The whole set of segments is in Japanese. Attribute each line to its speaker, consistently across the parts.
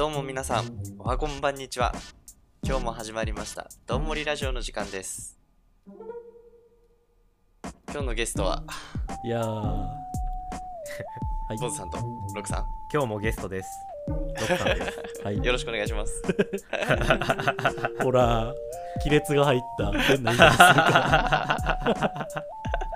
Speaker 1: どうも皆さん、おはこんばんにちは。今日も始まりました、どんもりラジオの時間です。今日のゲストは、
Speaker 2: いやー。はい。
Speaker 1: ボズさんとロクさ
Speaker 3: 今日もゲストです。ロッカーです。
Speaker 2: はい
Speaker 1: ん、。よろしくお願いします。
Speaker 2: ほら、亀裂が入った変な言い方するから。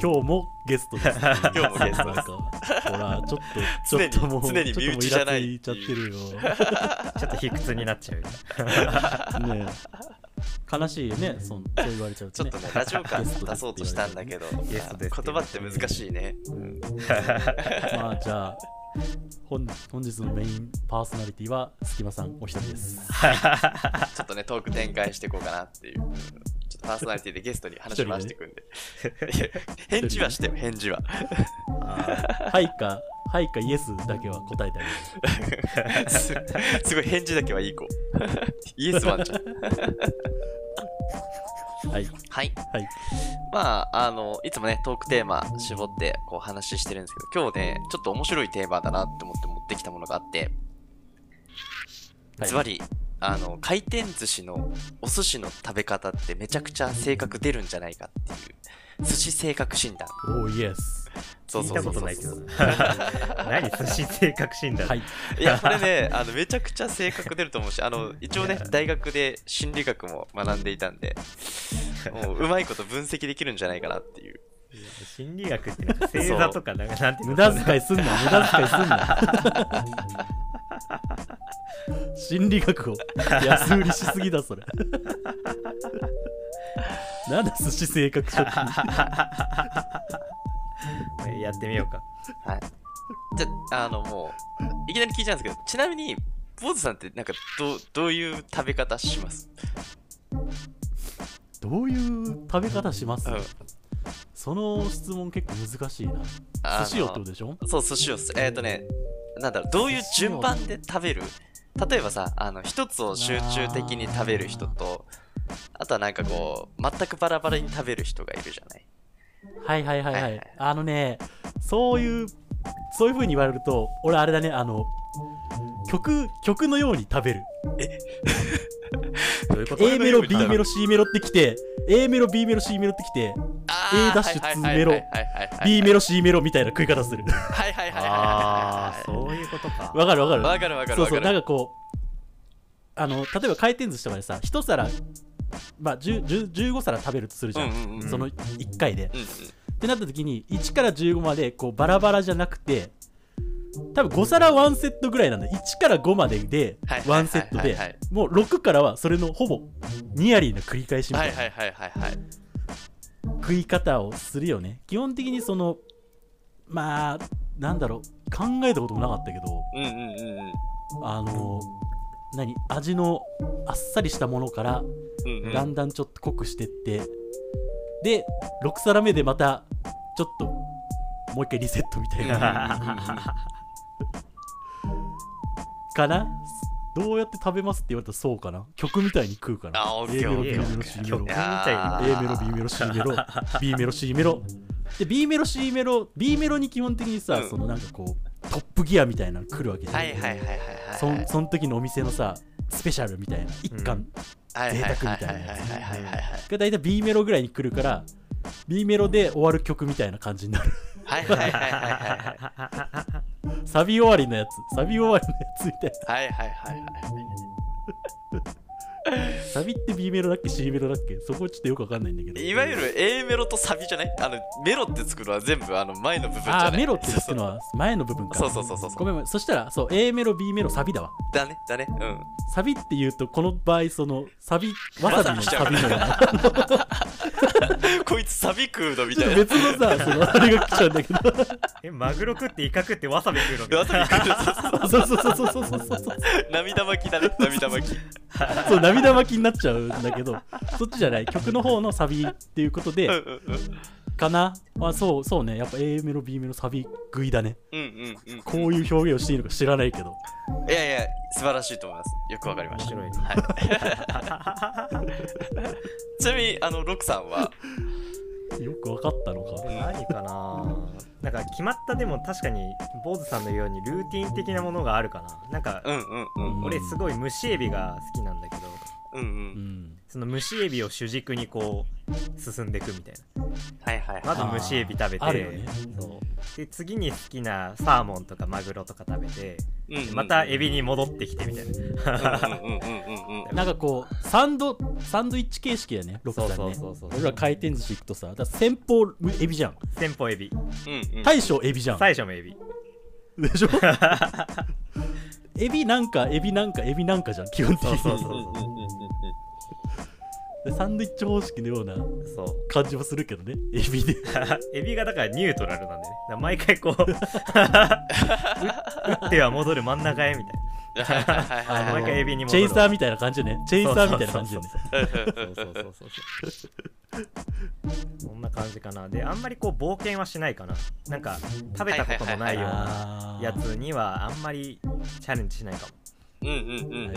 Speaker 2: 今日もゲストです。
Speaker 1: 今日もゲストです
Speaker 2: ほら、ちょっと、ちょっともう、
Speaker 1: 常に身内じゃない
Speaker 2: ちょっともうイラついちゃってるよ。
Speaker 3: ちょっと卑屈になっちゃう。
Speaker 2: ねえ悲しいよね、そんそう言われちゃうとね。
Speaker 1: ちょっとね、ラジオ感出そうとしたんだけど、言葉って難しいね。うん
Speaker 2: まあ、じゃあ、本本日のメインパーソナリティは、すきまさんお一人です。
Speaker 1: ちょっとね、トーク展開していこうかなっていう。パーソナリティでゲストに話回していくんで。返事はしてよ、返事は。
Speaker 2: はいか、はいかイエスだけは答えてあげる。
Speaker 1: す すごい返事だけはいい子。イエスマンじゃん。
Speaker 2: はい。
Speaker 1: はい。
Speaker 2: はい。
Speaker 1: まあ、あの、いつもね、トークテーマ絞ってこう話してるんですけど、今日ね、ちょっと面白いテーマだなって思って持ってきたものがあって、
Speaker 2: はい
Speaker 1: ズバリ、あの、回転寿司のお寿司の食べ方ってめちゃくちゃ性格出るんじゃないかっていう、寿司性格診断。
Speaker 2: おー、イエス。
Speaker 1: そう
Speaker 3: 聞い
Speaker 1: そうそうそう
Speaker 3: たことないけどな。何？寿司性格診断。
Speaker 2: はい。
Speaker 1: いや、これね、あの、めちゃくちゃ性格出ると思うし、あの、一応ね、大学で心理学も学んでいたんで、もう、うまいこと分析できるんじゃないかなっていう。
Speaker 3: 心理学ってなんか星座とかなんかなんて
Speaker 2: 無駄遣いすんな、無駄遣いすんな。心理学を安売りしすぎだ、それ。なんだ、寿司性格書
Speaker 3: やってみようか。
Speaker 1: はい。じゃ、あの、もう、いきなり聞いちゃうんですけど、ちなみに、坊主さんって、なんか、どう、どういう食べ方します？
Speaker 2: どういう食べ方します、
Speaker 1: うん。
Speaker 2: その質問結構難しいな。寿司をってことでしょ？
Speaker 1: そう、寿司をす、えっ、ー、とね、なんだろう、どういう順番で食べる？例えばさ、あの、一つを集中的に食べる人と、あとはなんかこう、全くバラバラに食べる人がいるじゃない？
Speaker 2: はいはいはいは
Speaker 1: はいはいい。
Speaker 2: あのね、そういう、そういう風に言われると、俺あれだね、あの、曲、曲のように食べる。
Speaker 3: どういうこと
Speaker 2: ？A メロ、B メロ、C メロってきて、A メロ、B メロ、C メロってきて、
Speaker 1: あ
Speaker 2: A ダッシュ2メロ
Speaker 1: はいはいはいはい
Speaker 2: B メロ、C メロみたいな食い方する。
Speaker 1: はいはいはいはい
Speaker 3: あ
Speaker 1: は
Speaker 3: あ、そういうことか。
Speaker 2: わかるわかる。
Speaker 1: わかるわかる
Speaker 2: そうそう、
Speaker 1: わかる
Speaker 2: なんかこう、あの、例えば回転寿司とかでさ、一皿、まあ、10 10 15皿食べるとするじゃん。
Speaker 1: うんうんうん
Speaker 2: その1回で。
Speaker 1: うんうん
Speaker 2: ってなった時に1から15までこうバラバラじゃなくて多分5皿ワンセットぐらいなんだ。1から5までで
Speaker 1: はいはい
Speaker 2: ワンセットでもう6からはそれのほぼニアリーな繰り返しみた
Speaker 1: いいはいはいはいはい。
Speaker 2: 食い方をするよね。基本的にそのまあなんだろう。考えたこともなかったけど
Speaker 1: うんうんうんうん。
Speaker 2: あの何？味のあっさりしたものから
Speaker 1: うんうん。
Speaker 2: だんだんちょっと濃くしてって。で6皿目でまたちょっともう一回リセットみたいな かな？どうやって食べますって言われたらそうかな？曲みたいに食うかな？
Speaker 1: あオッ
Speaker 2: A メロ B
Speaker 1: ケー
Speaker 2: メロ C メロ。
Speaker 3: 曲みたい
Speaker 1: あ
Speaker 3: に。
Speaker 2: A メロ B メロ C メロ。B メロ C メロ。で B メロ C メロ B メロに基本的にさ、
Speaker 1: うん。
Speaker 2: そのなんかこうトップギアみたいなの来るわけじゃん、
Speaker 1: はいはいはいはいはい
Speaker 2: そんその時のお店のさスペシャルみたいな一貫。
Speaker 1: はいはいはいはいはい
Speaker 2: 贅沢みたいな
Speaker 1: はいはいはいはい
Speaker 2: が大体 B メロぐらいに来るから B メロで終わる曲みたいな感じになる
Speaker 1: はいはいはいはいはい
Speaker 2: サビ終わりのやつ。サビ終わりのやつみたい
Speaker 1: はいはいはいはい。
Speaker 2: なサビって B メロだっけ？C メロだっけ？そこちょっとよくわかんないんだけど。
Speaker 1: いわゆる A メロとサビじゃない？あのメロって作るのは全部あの前の部分じゃない？
Speaker 2: あーメロって言ってのは前の部分か。
Speaker 1: そうそうそうそうそう。
Speaker 2: ごめんごめん。そしたらそう A メロ B メロサビだわ。
Speaker 1: だねだね。うん。
Speaker 2: サビって言うとこの場合そのサビわさびのサビのような
Speaker 1: こいつサビ食うのみたいな。
Speaker 2: 別のさそのあれが来ちゃうんだけど。
Speaker 3: えマグロ食ってイカ食ってわさび食うのみたい
Speaker 1: わさび食うの。そう
Speaker 2: そうそうそうそうそうそう
Speaker 1: 涙巻きだね涙巻き
Speaker 2: そう涙巻きになっちゃうんだけどそっちじゃない曲の方のサビっていうことで、
Speaker 1: うんうんうん
Speaker 2: かな？あそうそうね。やっぱ A メロ B メロサビ食いだね。
Speaker 1: うんうんうん
Speaker 2: こういう表現をしていいのか知らないけど。
Speaker 1: いやいや素晴らしいと思います。よくわかりました。
Speaker 3: 面白いね。
Speaker 1: はい。ちなみにあのロクさんは？
Speaker 2: よくわかったのか。
Speaker 3: 何かな。なんか決まったでも確かに坊主さんのようにルーティン的なものがあるかな。なんか
Speaker 1: うんうんうん。
Speaker 3: 俺すごい蒸しエビが好きなんだけど
Speaker 1: うんう
Speaker 2: うん。ん
Speaker 3: その蒸しエビを主軸にこう進んでいくみたいな。
Speaker 1: はいはい
Speaker 3: ま
Speaker 1: はい。
Speaker 3: ず蒸しエビ食べて
Speaker 2: あるよね。
Speaker 3: そう。で次に好きなサーモンとかマグロとか食べて
Speaker 1: うんうんうん
Speaker 3: またエビに戻ってきてみたいな。
Speaker 1: うんうんうんうんうん
Speaker 2: なんかこうサンドサンドイッチ形式やねロックさんね。
Speaker 3: そうそうそうそう
Speaker 2: 俺ら回転寿司行くとさだ先方エビじゃん。
Speaker 3: 先方エビ。
Speaker 1: うんうん。
Speaker 2: 大将エビじゃん。
Speaker 3: 最初もエビ。
Speaker 2: でしょ？エビなんかエビなんかエビなんかじゃん基本的に。
Speaker 3: そうそう
Speaker 1: うんう。んう
Speaker 2: サンドイッチ方式のような感じもするけどねエビで。
Speaker 3: エビがだからニュートラルなんでね。毎回こうう 打っては戻る真ん中へみたい
Speaker 1: はいはいはいはい
Speaker 3: な毎回エビに
Speaker 2: チェイサーみたいな感じでね。チェイサーみたいな感じでね。
Speaker 3: そうそうそうそうそう。そうそんな感じかな。であんまりこう冒険はしないかな。なんか食べたこともないようなやつにはあんまりチャレンジしないかも。
Speaker 1: うんうんうん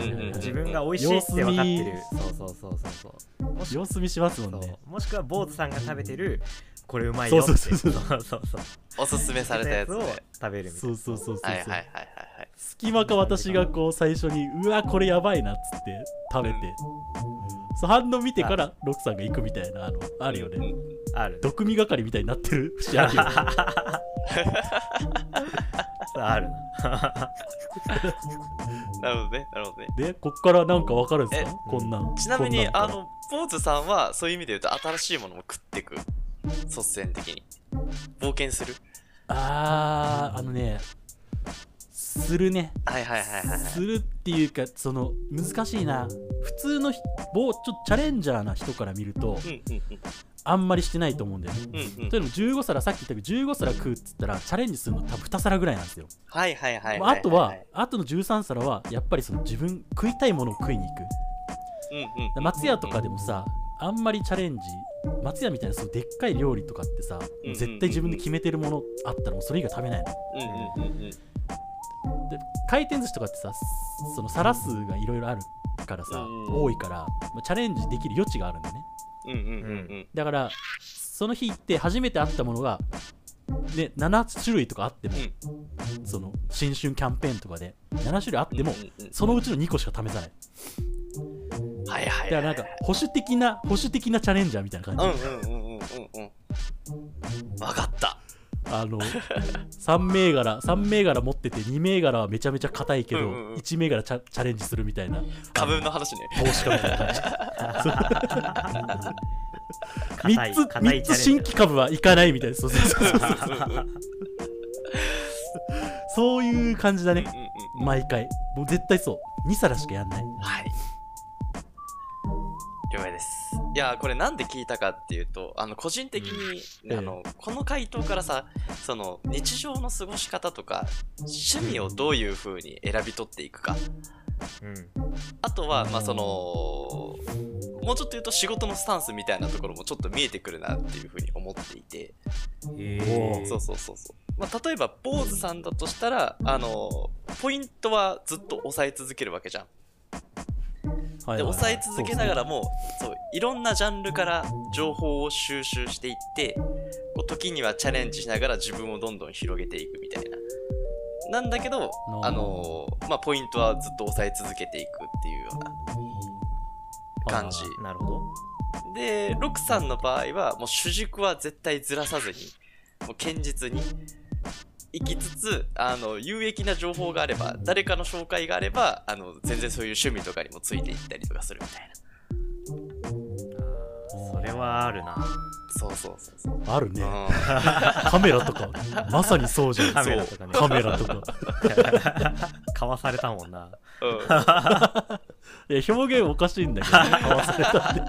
Speaker 1: うんうん
Speaker 3: 自分が美味しいって分かってる。そうそうそうそうそう。もし
Speaker 2: 様子見しますもんね。
Speaker 3: もしくは坊主さんが食べてるこれうまいよって
Speaker 2: そうそうそう
Speaker 3: そう。そう
Speaker 1: おすすめされたやつ
Speaker 3: を
Speaker 1: ね
Speaker 3: 食べるみたいな。
Speaker 2: そうそうそうそう
Speaker 1: はいはいはいはいはい。
Speaker 2: 隙間か私がこう最初にうわこれやばいなっつって食べて、そう反応見てからロックさんが行くみたいなあのあるよね、
Speaker 3: ある。
Speaker 2: 毒味係みたいになってる？節あるよ
Speaker 3: あるな。
Speaker 1: なるほどねなるほどね。
Speaker 2: でこっからなんかわかるんですか？
Speaker 1: え？
Speaker 2: こんなん。
Speaker 1: ちなみにあのポーズさんはそういう意味で言うと新しいものも食っていく？率先的に。冒険する？
Speaker 2: あーあのねするね。
Speaker 1: はいはいはいはい
Speaker 2: するっていうかその難しいな。普通のひぼうちょっとチャレンジャーな人から見ると
Speaker 1: うんうん
Speaker 2: あんまりしてないと思うんだよね。
Speaker 1: うんうん。うん
Speaker 2: というのも15皿さっき言ったけど15皿食うっつったらチャレンジするの多分2皿ぐらいなんですよ。
Speaker 1: はいはいはい
Speaker 2: まああとは、あとの13皿はやっぱりその自分食いたいものを食いに行く。
Speaker 1: うんうん
Speaker 2: で松屋とかでもさあんまりチャレンジ松屋みたいなそのでっかい料理とかってさ、
Speaker 1: うんうん
Speaker 2: 絶対自分で決めてるものあったらもうそれ以外食べないの。
Speaker 1: うんうんうんうん。
Speaker 2: で回転寿司とかってさその皿数がいろいろあるからさ、
Speaker 1: うん
Speaker 2: 多いから、まあチャレンジできる余地があるんだね
Speaker 1: うんうんうんうん。
Speaker 2: だからその日行って初めて会ったものが、ね、7種類とかあっても、その新春キャンペーンとかで7種類あっても、
Speaker 1: うんうんうん。
Speaker 2: そのうちの2個しか試さない。
Speaker 1: はいはい
Speaker 2: だからなんか保守的な保守的なチャレンジャーみたいな感じ、
Speaker 1: うんうんうんうんうんうん
Speaker 2: あの3銘柄3銘柄持ってて2銘柄はめちゃめちゃ硬いけど、
Speaker 1: うんうんうん。
Speaker 2: 1銘柄チャチャレンジするみたいな。
Speaker 1: 株の話ね。
Speaker 2: 投資家みたいな感じ。
Speaker 3: 硬い
Speaker 2: 3つ
Speaker 3: 硬い
Speaker 2: 三つ新規株はいかないみたいな。そうそうそうそう。
Speaker 1: うんうんうん
Speaker 2: そういう感じだね。
Speaker 1: うんうん
Speaker 2: 毎回。もう絶対そう。2皿しかやんない。
Speaker 1: はい。了解です。いや、これなんで聞いたかっていうと、あの、個人的に、
Speaker 2: うん
Speaker 1: あの、この回答からさ、その、日常の過ごし方とか、趣味をどういう風に選び取っていくか。
Speaker 3: うん
Speaker 1: あとは、まあ、その、もうちょっと言うと仕事のスタンスみたいなところもちょっと見えてくるなっていう風に思っていて、そうそうそうそう。まあ、例えば、坊主さんだとしたら、あの、ポイントはずっと押さえ続けるわけじゃん。で、
Speaker 2: はいはいはい
Speaker 1: 押さえ続けながらも、そう、いろんなジャンルから情報を収集していって、こう時にはチャレンジしながら自分をどんどん広げていくみたいな。なんだけど、
Speaker 2: ー
Speaker 1: あのーまあ、ポイントはずっと押さえ続けていくっていうような感じ。
Speaker 3: なるほど
Speaker 1: で、ロクさんの場合は、もう主軸は絶対ずらさずに、もう堅実に行きつつ、あの、有益な情報があれば、誰かの紹介があれば、あの、全然そういう趣味とかにもついていったりとかするみたいな。
Speaker 3: それはあるな。
Speaker 1: そうそうそうそう。
Speaker 2: あるね。
Speaker 1: うん。
Speaker 2: カメラとかまさにそうじゃん。
Speaker 3: カメラとかね
Speaker 2: カメラとか。
Speaker 3: かわされたもんな
Speaker 2: いや表現おかしいんだけど 買わされたって。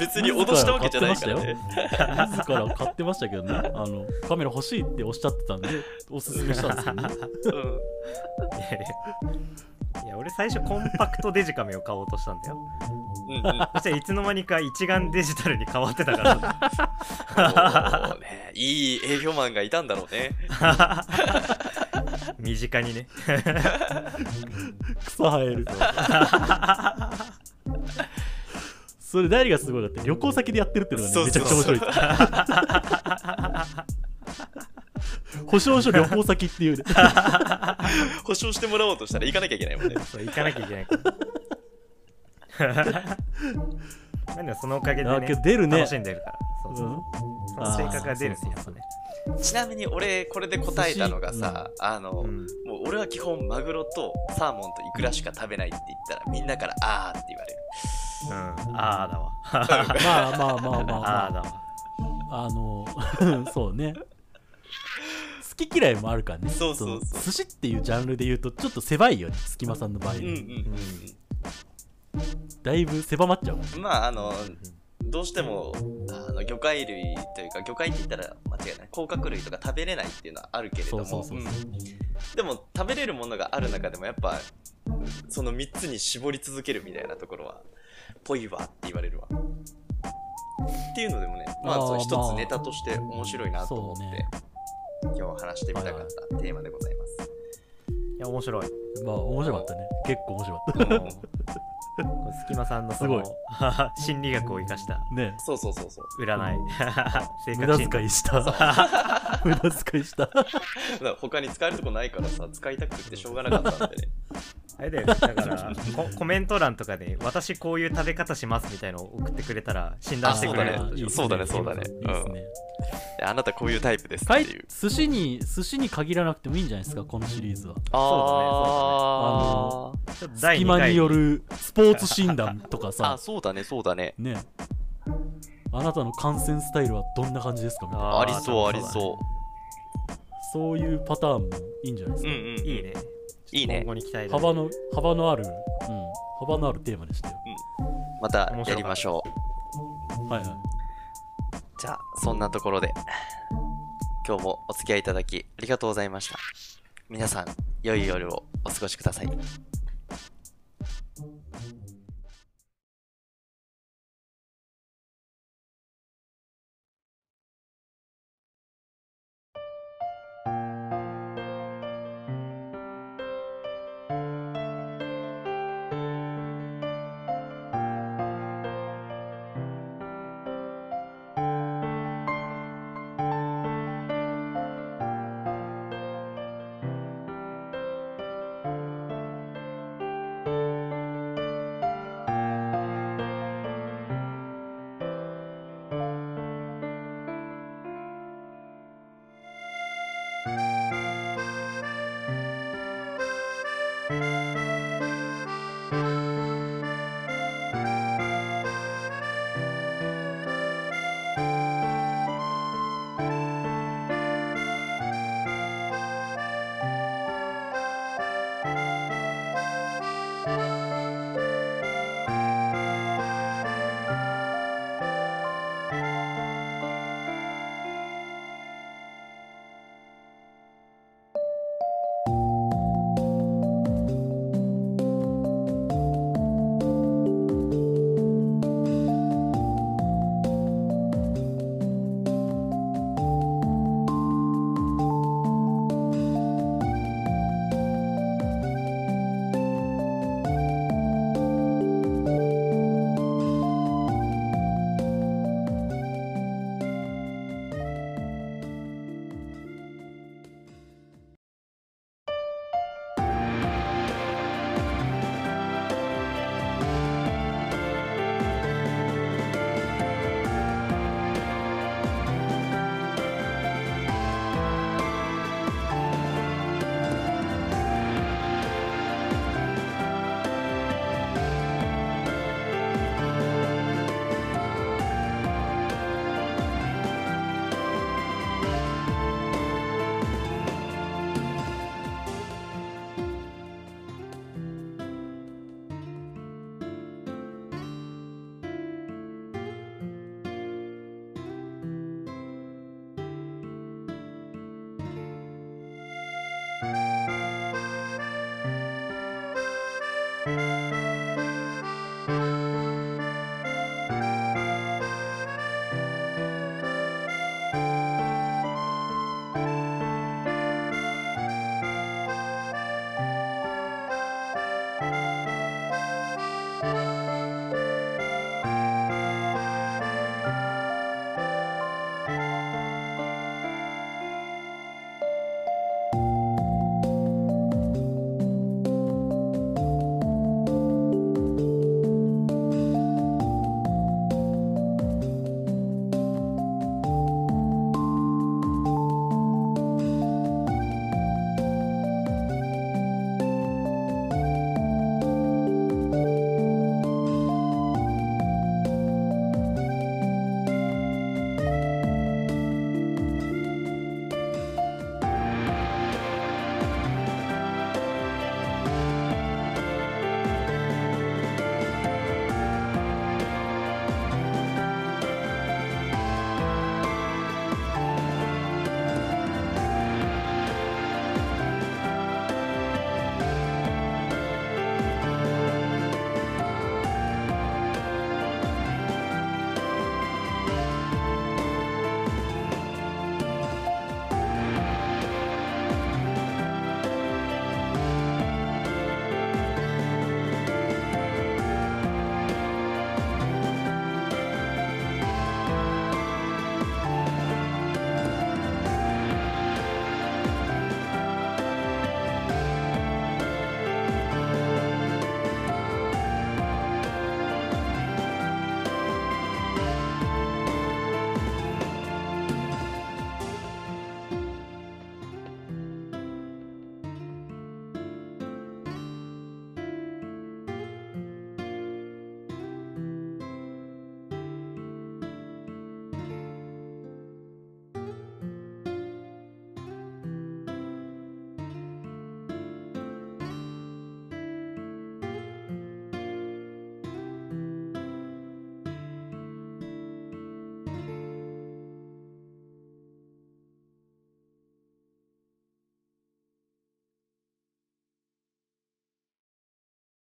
Speaker 1: 別に脅したわけじゃないからね。
Speaker 2: 自ら買ってましたけどね。あのカメラ欲しいっておっしゃってたんでおすすめしたんですよ。ね
Speaker 1: うん。
Speaker 3: いやいやいや俺最初コンパクトデジカメを買おうとしたん。だよ
Speaker 1: うん。うん。
Speaker 3: そしたらいつの間にか一眼デジタルに変わってたから
Speaker 1: ね、いい営業マンがいたん。だろうね。
Speaker 3: 身近にね。
Speaker 2: 草生える。それ何がすごい。かって旅行先でやってるっていうのがねめちゃくちゃ面白い。保証書旅行先っていうね。
Speaker 1: 保証してもらおうとしたら行かなきゃいけないもんね。
Speaker 3: そう行かなきゃいけない。なんでそのおかげで、ね、
Speaker 2: 出るね。
Speaker 3: 楽しんでるから。そうそう
Speaker 2: う。ん。
Speaker 3: その性格が出るんですよね
Speaker 1: ちなみに俺、これで答えたのがさ、あの、
Speaker 3: うん。
Speaker 1: もう俺は基本マグロとサーモンとイクラしか食べないって言ったらみんなからあーって言われる。
Speaker 3: うん。ああだわ。
Speaker 2: まあまあまあまあ
Speaker 3: あ
Speaker 2: まあ。
Speaker 3: あだわ。
Speaker 2: あの そうね。好き嫌いもあるからね。
Speaker 1: そうそうそう。
Speaker 2: の寿司っていうジャンルで言うとちょっと狭いよね。隙間さんの場合、
Speaker 1: うんうん
Speaker 2: だいぶ狭まっちゃうもん。
Speaker 1: うん。まあ、あの、どうしてもあの魚介類というか魚介って言ったら間違いない。甲殻類とか食べれないっていうのはあるけれどもでも食べれるものがある中でもやっぱその3つに絞り続けるみたいなところはぽいわって言われるわ。っていうのでもねまあ一
Speaker 2: まあ
Speaker 1: つネタとして面白いなと思って、今日話してみたかったテーマでございます、
Speaker 3: いや面白い
Speaker 2: まあ面白かったね。結構面白かっ
Speaker 3: もうこれ隙間さんのその 心理学を生かした。
Speaker 2: たね。
Speaker 1: そうそうそうそう。
Speaker 3: 占い。性
Speaker 2: 無駄
Speaker 3: 格診断。
Speaker 2: 遣いした。無駄遣いした。
Speaker 1: 他に使えるとこないからさ使いたくてしょうがなかったんでね。
Speaker 3: あれだよね。だからココメント欄とかで私こういう食べ方しますみたいのを送ってくれたら診断してくれる。
Speaker 1: あそうだね。そうだねそうだね。
Speaker 2: いいですね。
Speaker 1: であなたこういうタイプですって
Speaker 2: かい
Speaker 1: いう
Speaker 2: 寿司に寿司に限らなくてもいいんじゃないですかこのシリーズは。
Speaker 1: あー。
Speaker 3: ちょっと第2
Speaker 2: 隙間
Speaker 3: 回
Speaker 2: によるスポーツ診断とか
Speaker 1: あ
Speaker 2: さ
Speaker 1: そうだねそうだね。
Speaker 2: ね。あなたの観戦スタイルはどんな感じですか？みたいな
Speaker 3: あ
Speaker 1: りそうあり
Speaker 3: そう。
Speaker 1: そ
Speaker 2: そういうパターンもいいんじゃないですか、
Speaker 1: ううんうんうん。
Speaker 3: いいね。
Speaker 1: いいね。
Speaker 3: 今後に期待だ
Speaker 2: 幅の幅のある、うん、幅のあるテーマでしたよ。
Speaker 1: またやりましょう。
Speaker 2: はいはい。
Speaker 1: じゃあそんなところで今日もお付き合いいただきありがとうございました。皆さん良い夜をお過ごしください。